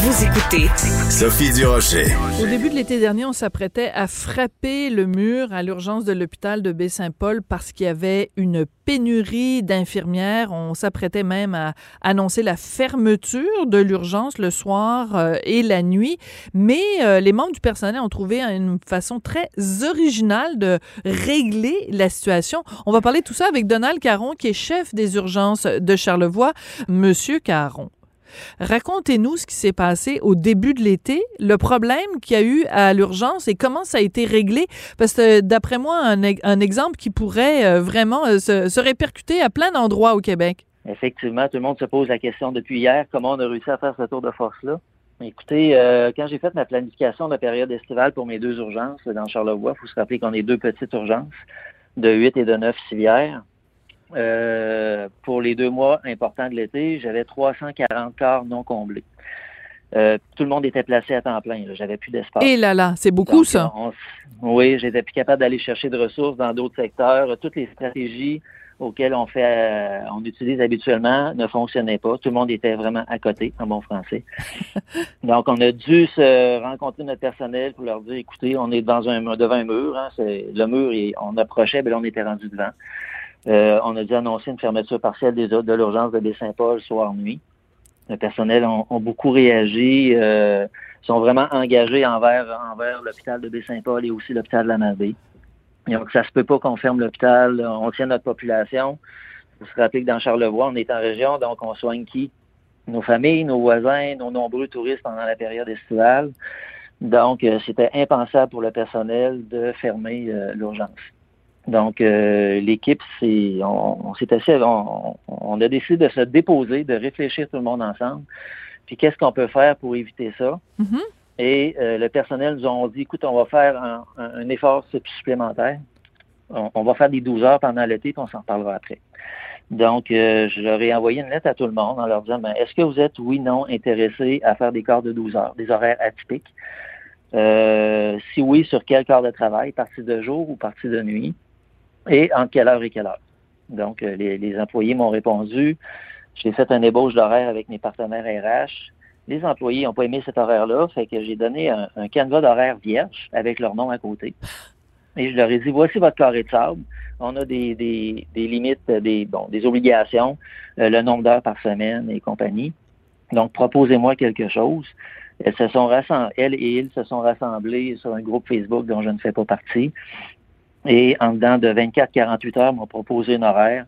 Vous écoutez Sophie Durocher. Au début de l'été dernier, on s'apprêtait à frapper le mur à l'urgence de l'hôpital de Baie-Saint-Paul parce qu'il y avait une pénurie d'infirmières. On s'apprêtait même à annoncer la fermeture de l'urgence le soir euh, et la nuit. Mais euh, les membres du personnel ont trouvé une façon très originale de régler la situation. On va parler de tout ça avec Donald Caron, qui est chef des urgences de Charlevoix. Monsieur Caron. Racontez-nous ce qui s'est passé au début de l'été, le problème qu'il y a eu à l'urgence et comment ça a été réglé. Parce que d'après moi, un, exemple qui pourrait euh, vraiment euh, se, se répercuter à plein d'endroits au Québec. Effectivement, tout le monde se pose la question depuis hier, comment on a réussi à faire ce tour de force-là. Écoutez, euh, quand j'ai fait ma planification de la période estivale pour mes deux urgences dans Charlevoix, il faut se rappeler qu'on est deux petites urgences de 8 et de 9 civières. Euh, pour les deux mois importants de l'été, j'avais 340 quarts non comblés. Euh, tout le monde était placé à temps plein. J'avais plus d'espace. Et là là, c'est beaucoup ça. oui, j'étais plus capable d'aller chercher de ressources dans d'autres secteurs. Toutes les stratégies auxquelles on fait, euh, on utilise habituellement ne fonctionnaient pas. Tout le monde était vraiment à côté, en bon français. Donc, on a dû se rencontrer notre personnel pour leur dire, écoutez, on est dans un devant un mur. Hein, le mur, et on approchait, mais là, on était rendu devant. Euh, on a dû annoncer une fermeture partielle des, de l'urgence de Baie-Saint-Paul soir-nuit. Le personnel ont, beaucoup réagi, euh, sont vraiment engagés envers, envers l'hôpital de Baie-Saint-Paul et aussi l'hôpital de la. Donc, ça se peut pas qu'on ferme l'hôpital, on tient notre population. Vous vous rappelez que dans Charlevoix, on est en région, donc on soigne qui? Nos familles, nos voisins, nos nombreux touristes pendant la période estivale. Donc, euh, c'était impensable pour le personnel de fermer euh, l'urgence. Donc, euh, l'équipe, c'est, on, s'est assez, on, a décidé de se déposer, de réfléchir tout le monde ensemble. Puis, qu'est-ce qu'on peut faire pour éviter ça? Mm-hmm. Et euh, le personnel nous ont dit, écoute, on va faire un, effort supplémentaire. On, va faire des 12 heures pendant l'été, puis on s'en parlera après. Donc, euh, je leur ai envoyé une lettre à tout le monde en leur disant, ben, est-ce que vous êtes, oui, non, intéressés à faire des quarts de 12 heures, des horaires atypiques? si oui, sur quel quart de travail, partie de jour ou partie de nuit? Et en quelle heure et quelle heure. Donc, euh, les, employés m'ont répondu. J'ai fait un ébauche d'horaire avec mes partenaires RH. Les employés n'ont pas aimé cet horaire-là, fait que j'ai donné un, canevas d'horaire vierge avec leur nom à côté. Et je leur ai dit, voici votre carré de sable. On a des, des, limites, des, bon, des obligations, euh, le nombre d'heures par semaine et compagnie. Donc, proposez-moi quelque chose. Elles se sont rassemblées, elles et ils se sont rassemblés sur un groupe Facebook dont je ne fais pas partie. Et en dedans de 24-48 heures, m'ont proposé un horaire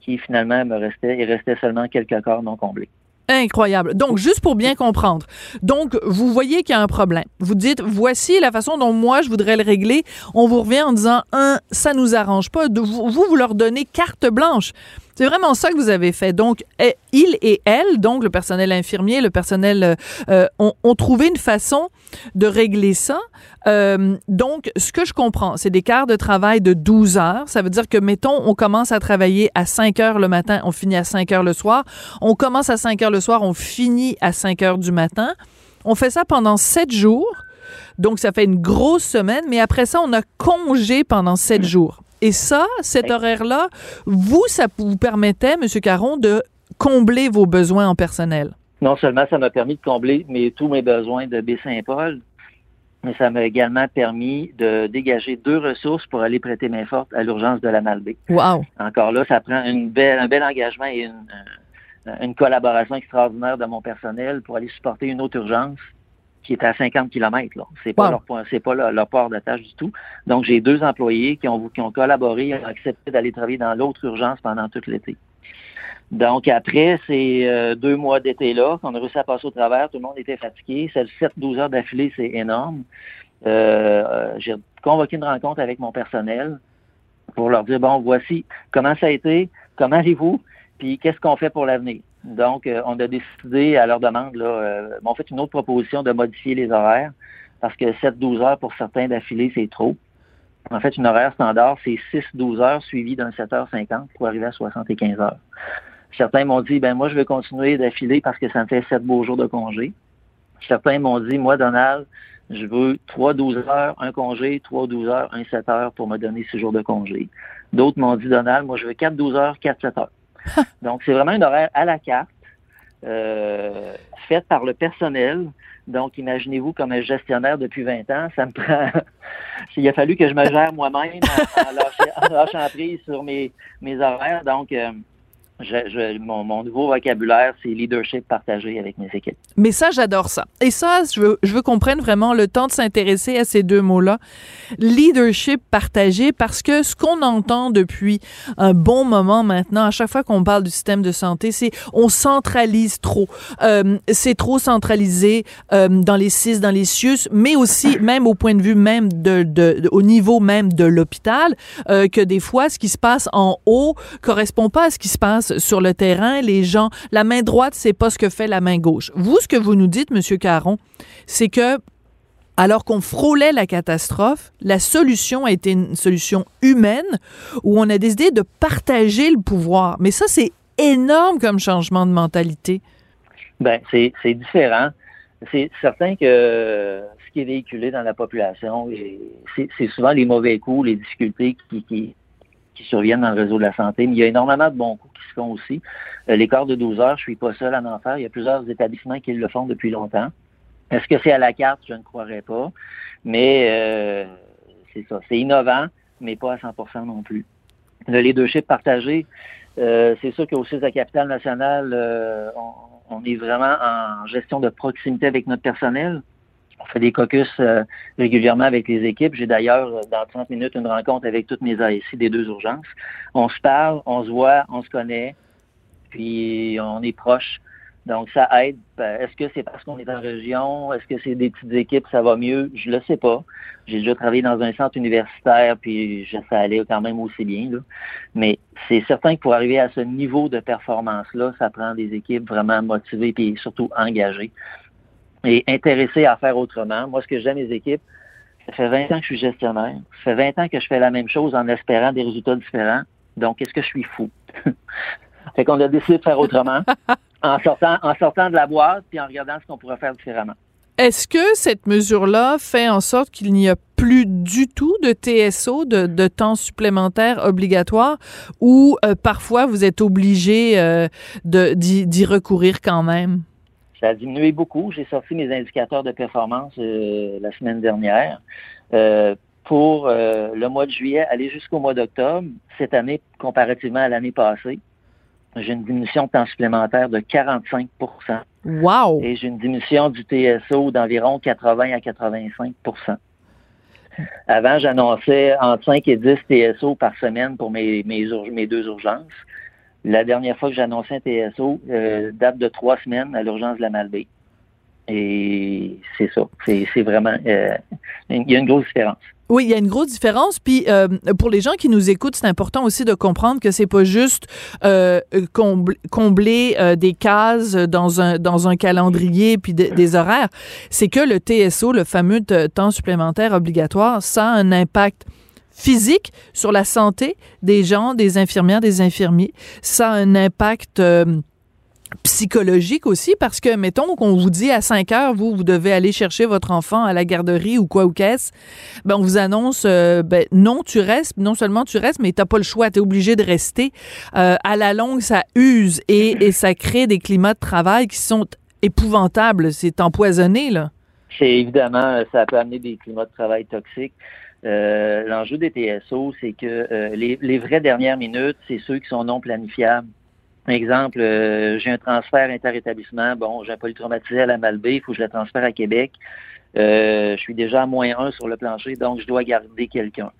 qui finalement me restait, il restait seulement quelques corps non comblés. Incroyable. Donc, juste pour bien comprendre. Donc, vous voyez qu'il y a un problème. Vous dites, voici la façon dont moi, je voudrais le régler. On vous revient en disant, un, ça nous arrange pas. Vous, vous leur donnez carte blanche. C'est vraiment ça que vous avez fait. Donc, eh, il et elle, donc le personnel infirmier, le personnel, euh, euh, ont, trouvé une façon de régler ça. Euh, donc, ce que je comprends, c'est des quarts de travail de 12 heures. Ça veut dire que, mettons, on commence à travailler à 5 heures le matin, on finit à 5 heures le soir. On commence à 5 heures le soir, on finit à 5 heures du matin. On fait ça pendant 7 jours. Donc, ça fait une grosse semaine, mais après ça, on a congé pendant 7 jours. Et ça, cet horaire-là, vous, ça vous permettait, M. Caron, de combler vos besoins en personnel? Non seulement ça m'a permis de combler tous mes besoins de Baie-Saint-Paul, mais ça m'a également permis de dégager deux ressources pour aller prêter main forte à l'urgence de la Malbaie. Wow. Encore là, ça prend une belle, un bel engagement et une, euh, une collaboration extraordinaire de mon personnel pour aller supporter une autre urgence qui est à 50 km. Là. C'est pas leur c'est pas leur, port de tâche du tout. Donc j'ai deux employés qui ont qui ont collaboré, ont accepté d'aller travailler dans l'autre urgence pendant tout l'été. Donc après ces euh, deux mois d'été là, qu'on a réussi à passer au travers, tout le monde était fatigué. C'est 7-12 heures d'affilée, c'est énorme. Euh, j'ai convoqué une rencontre avec mon personnel pour leur dire bon, voici comment ça a été, comment allez-vous, puis qu'est-ce qu'on fait pour l'avenir? Donc, euh, on a décidé à leur demande, là, euh, on fait une autre proposition de modifier les horaires parce que 7-12 heures pour certains d'affilée, c'est trop. En fait, une horaire standard, c'est 6-12 heures suivi d'un 7h50 pour arriver à 75 heures. Certains m'ont dit, ben moi, je veux continuer d'affiler parce que ça me fait 7 beaux jours de congé. Certains m'ont dit, moi, Donald, je veux 3 12 heures, un congé, 3 12 heures, un 7 heures pour me donner 6 jours de congé. D'autres m'ont dit, Donald, moi, je veux 4 12 heures, 4 7 heures. Donc, c'est vraiment un horaire à la carte, euh, fait par le personnel. Donc, imaginez-vous comme un gestionnaire depuis 20 ans, ça me prend... Il a fallu que je me gère moi-même en, lâchant, prise sur mes, mes horaires. Donc, euh, mon, nouveau vocabulaire, c'est leadership partagé avec mes équipes. Mais ça, j'adore ça. Et ça, je veux, qu'on prenne vraiment le temps de s'intéresser à ces deux mots-là. Leadership partagé, parce que ce qu'on entend depuis un bon moment maintenant, à chaque fois qu'on parle du système de santé, c'est on centralise trop. Euh, c'est trop centralisé euh, dans les CIS, dans les CIUS, mais aussi même au point de vue même de, au niveau même de l'hôpital, euh, que des fois, ce qui se passe en haut correspond pas à ce qui se passe sur le terrain, les gens, la main droite, c'est pas ce que fait la main gauche. Vous, ce que vous nous dites, Monsieur Caron, c'est que alors qu'on frôlait la catastrophe, la solution a été une solution humaine où on a décidé de partager le pouvoir. Mais ça, c'est énorme comme changement de mentalité. Ben, c'est différent. C'est certain que ce qui est véhiculé dans la population, c'est souvent les mauvais coups, les difficultés qui, qui, qui surviennent dans le réseau de la santé, mais il y a énormément de bons coups qui se font aussi. Euh, les de 12 heures, je suis pas seul à en faire. Il y a plusieurs établissements qui le font depuis longtemps. Est-ce que c'est à la carte? Je ne croirais pas. Mais euh, c'est ça. C'est innovant, mais pas à 100% non plus. Le leadership partagé, euh, c'est sûr qu'au sein de la capitale nationale, on, est vraiment en gestion de proximité avec notre personnel. On fait des caucus euh, régulièrement avec les équipes. J'ai d'ailleurs, euh, dans 30 minutes, une rencontre avec toutes mes ASI des deux urgences. On se parle, on se voit, on se connaît, puis on est proche. Donc, ça aide. Ben, est-ce que c'est parce qu'on est en région? Est-ce que c'est des petites équipes, ça va mieux? Je le sais pas. J'ai déjà travaillé dans un centre universitaire, puis ça allait quand même aussi bien. Là. Mais c'est certain que pour arriver à ce niveau de performance-là, ça prend des équipes vraiment motivées et surtout engagées et intéressé à faire autrement. Moi, ce que j'aime mes équipes, ça fait 20 ans que je suis gestionnaire. Ça fait 20 ans que je fais la même chose en espérant des résultats différents. Donc, est-ce que je suis fou? fait qu'on a décidé de faire autrement en sortant, en sortant de la boîte puis en regardant ce qu'on pourrait faire différemment. Est-ce que cette mesure-là fait en sorte qu'il n'y a plus du tout de TSO, de, temps supplémentaire obligatoire, ou euh, parfois vous êtes obligé euh, d'y recourir quand même? Ça a diminué beaucoup. J'ai sorti mes indicateurs de performance euh, la semaine dernière. Euh, pour euh, le mois de juillet, aller jusqu'au mois d'octobre, cette année, comparativement à l'année passée, j'ai une diminution de temps supplémentaire de 45% Wow! Et j'ai une diminution du TSO d'environ 80 à 85% Avant, j'annonçais entre 5 et 10 TSO par semaine pour mes, mes, mes deux urgences. La dernière fois que annoncé un TSO euh, date de trois semaines à l'urgence de la Malbaie. Et c'est ça. C'est vraiment. Euh, il y a une grosse différence. Oui, il y a une grosse différence. Puis euh, pour les gens qui nous écoutent, c'est important aussi de comprendre que c'est pas juste combler, des cases dans un dans un calendrier puis des horaires. C'est que le TSO, le fameux temps supplémentaire obligatoire, ça a un impact physique sur la santé des gens, des infirmières, des infirmiers. Ça a un impact euh, psychologique aussi parce que, mettons qu'on vous dit à 5 heures, vous, vous devez aller chercher votre enfant à la garderie ou quoi ou qu'est-ce, ben on vous annonce, euh, ben non, tu restes, non seulement tu restes, mais t'as pas le choix, tu es obligé de rester. Euh, à la longue, ça use et, et ça crée des climats de travail qui sont épouvantables. C'est empoisonné, là. C'est évidemment, ça peut amener des climats de travail toxiques. Euh, l'enjeu des TSO, c'est que euh, les, vraies dernières minutes, c'est ceux qui sont non planifiables. Exemple, euh, j'ai un transfert interétablissement, bon, j'ai un polytraumatisé à la Malbaie, il faut que je le transfère à Québec. je suis déjà à moins un sur le plancher, donc je dois garder quelqu'un.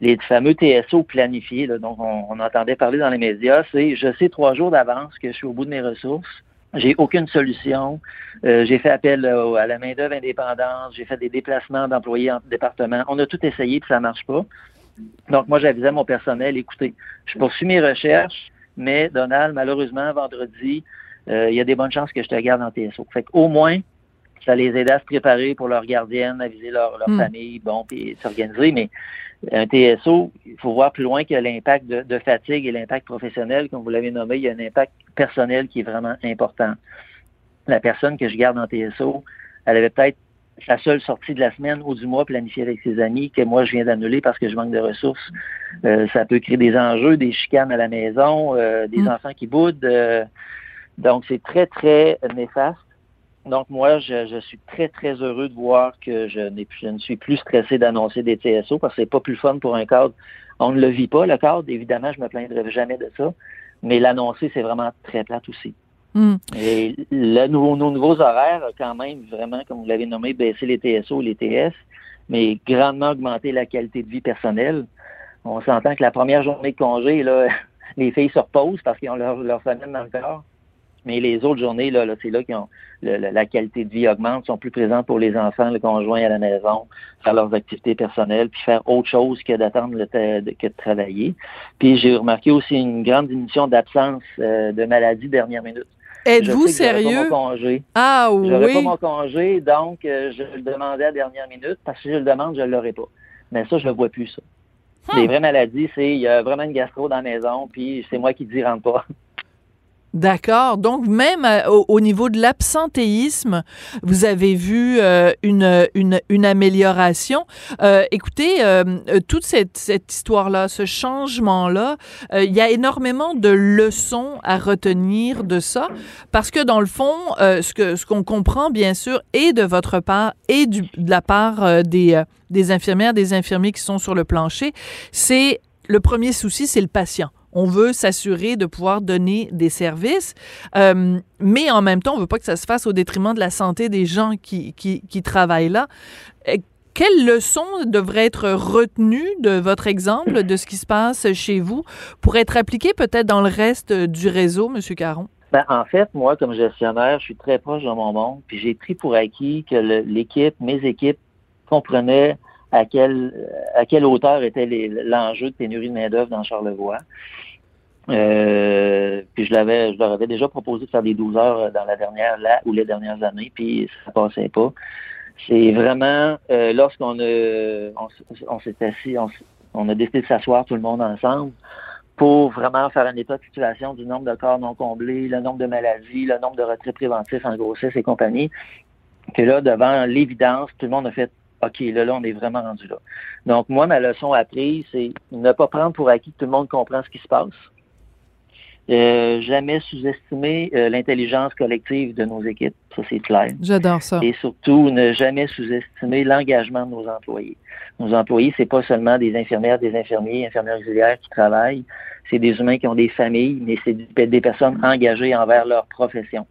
Les fameux TSO planifiés, dont on, on entendait parler dans les médias, c'est je sais trois jours d'avance que je suis au bout de mes ressources j'ai aucune solution. Euh, j'ai fait appel euh, à la main-d'œuvre indépendante. J'ai fait des déplacements d'employés en département. On a tout essayé, puis ça marche pas. Donc, moi, j'avisais mon personnel, écoutez, je poursuis mes recherches, mais Donald, malheureusement, vendredi, euh, il y a des bonnes chances que je te garde en TSO. Fait qu'au moins, ça les aide à se préparer pour leur gardienne, à viser leur, leur hmm. famille, bon, puis s'organiser. Mais un TSO, il faut voir plus loin que l'impact de, fatigue et l'impact professionnel, comme vous l'avez nommé, il y a un impact personnel qui est vraiment important. La personne que je garde en TSO, elle avait peut-être sa seule sortie de la semaine ou du mois planifiée avec ses amis que moi je viens d'annuler parce que je manque de ressources. Euh, ça peut créer des enjeux, des chicanes à la maison, euh, des Mm. enfants qui boudent. euh, donc c'est très, très néfaste. Donc moi, je, je suis très, très heureux de voir que je, je ne suis plus stressé d'annoncer des TSO parce que c'est pas plus fun pour un cadre. On ne le vit pas, le cadre. Évidemment, je me plaindrai jamais de ça. Mais l'annoncer, c'est vraiment très plate aussi. Hmm. Et le nouveau- nos nouveaux horaires, ont quand même, vraiment, comme vous l'avez nommé, baisser les TSO, les TS, mais grandement augmenter la qualité de vie personnelle. On s'entend que la première journée de congé, là, les filles se reposent parce qu'ils ont leur, leur semaine dans le corps. Mais les autres journées, là, là c'est là qu'ils ont le- la qualité de vie augmente, sont plus présentes pour les enfants, le conjoint à la maison, faire leurs activités personnelles, puis faire autre chose que d'attendre le que de travailler. Puis j'ai remarqué aussi une grande diminution d'absence euh, de maladie dernière minute. Êtes-vous j'aurais sérieux? Pas mon congé. Ah J'aurais oui. pas mon congé, donc euh, je le demandais à la dernière minute, parce que si je le demande, je ne l'aurai pas. Mais ça, je le vois plus, ça. Hmm. Les vraies maladies, c'est il y a vraiment une gastro dans la maison, puis c'est moi qui dis rentre pas. D'accord. Donc, même euh, au, au niveau de l'absentéisme, vous avez vu euh, une, une, une amélioration. Euh, écoutez, euh, toute cette, cette histoire-là, ce changement-là, euh, il y a énormément de leçons à retenir de ça, parce que dans le fond, ce que ce qu'on comprend, bien sûr, et de votre part et du, de la part des, des infirmières, des infirmiers qui sont sur le plancher, c'est le premier souci, c'est le patient. On veut s'assurer de pouvoir donner des services, euh, mais en même temps, on veut pas que ça se fasse au détriment de la santé des gens qui, qui, travaillent là. Euh, Quelles leçons devraient être retenues de votre exemple, de ce qui se passe chez vous, pour être appliquées peut-être dans le reste du réseau, Monsieur Caron? Ben, en fait, moi, comme gestionnaire, je suis très proche de mon monde, puis j'ai pris pour acquis que l'équipe, mes équipes, comprenaient à quelle, à quelle hauteur était l'enjeu de pénurie de main-d'œuvre dans Charlevoix. Euh, puis je l'avais, je leur avais déjà proposé de faire des 12 heures dans la dernière, là, ou les dernières années, puis ça passait pas. C'est vraiment, euh, lorsqu'on a, on, s'est assis, on, on a décidé de s'asseoir tout le monde ensemble pour vraiment faire un état de situation du nombre de corps non comblés, le nombre de maladies, le nombre de retraits préventifs en grossesse et compagnie, que là, devant l'évidence, tout le monde a fait OK, là, là, on est vraiment rendu là. Donc, moi, ma leçon apprise, c'est ne pas prendre pour acquis que tout le monde comprend ce qui se passe. Euh, jamais sous-estimer euh, l'intelligence collective de nos équipes, ça c'est clair. J'adore ça. Et surtout, ne jamais sous-estimer l'engagement de nos employés. Nos employés, c'est pas seulement des infirmières, des infirmiers, infirmières auxiliaires qui travaillent. C'est des humains qui ont des familles, mais c'est des des personnes engagées envers leur profession,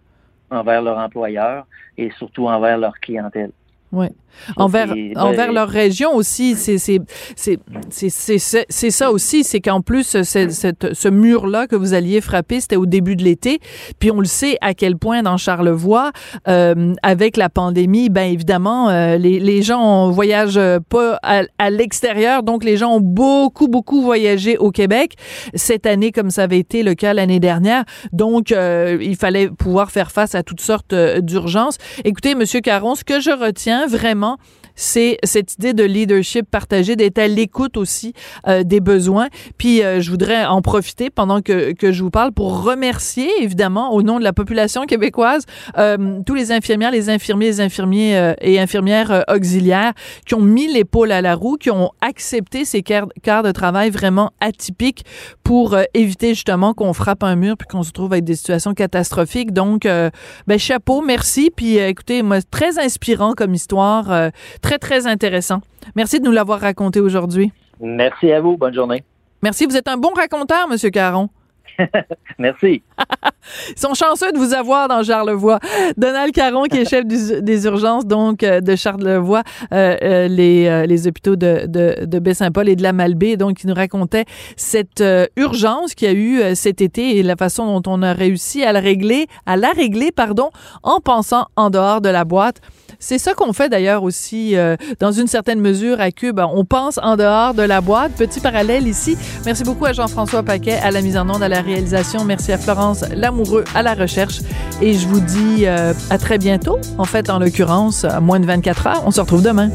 envers leur employeur et surtout envers leur clientèle. Oui. Ça, Envers, envers leur région aussi, c'est c'est c'est c'est c'est c'est- c'est ça aussi, c'est qu'en plus ce mur là que vous alliez frapper, c'était au début de l'été, puis on le sait à quel point dans Charlevoix, euh, avec la pandémie, ben évidemment euh, les les gens voyagent pas à, à l'extérieur, donc les gens ont beaucoup beaucoup voyagé au Québec cette année comme ça avait été le cas l'année dernière, donc euh, il fallait pouvoir faire face à toutes sortes euh, d'urgences. Écoutez, Monsieur Caron, ce que je retiens vraiment, c'est cette idée de leadership partagé, d'être à l'écoute aussi euh, des besoins. Puis euh, je voudrais en profiter pendant que, que je vous parle pour remercier, évidemment, au nom de la population québécoise, euh, tous les infirmières, les infirmiers, les infirmiers et infirmières auxiliaires qui ont mis l'épaule à la roue, qui ont accepté ces quarts de travail vraiment atypiques pour éviter justement qu'on frappe un mur puis qu'on se trouve avec des situations catastrophiques. Donc, ben, chapeau, merci. Puis écoutez, moi, très inspirant comme histoire, euh, très, très intéressant. Merci de nous l'avoir raconté aujourd'hui. Merci à vous. Bonne journée. Merci, vous êtes un bon raconteur, Monsieur Caron. Merci. Ils sont chanceux de vous avoir dans Charlevoix. Donald Caron, qui est chef du- des urgences donc euh, de Charlevoix, euh, euh, les, euh, les hôpitaux de, de, de Baie-Saint-Paul et de la Malbaie, donc il nous racontait cette urgence qu'il y a eu cet été et la façon dont on a réussi à la régler, à la régler, pardon, en pensant en dehors de la boîte. C'est ça qu'on fait d'ailleurs aussi euh, dans une certaine mesure à Cube. On pense en dehors de la boîte. Petit parallèle ici. Merci beaucoup à Jean-François Paquet à la mise en onde, à la réalisation. Merci à Florence Lamoureux à la recherche. Et je vous dis euh, à très bientôt. En fait, en l'occurrence, à moins de 24 heures. On se retrouve demain.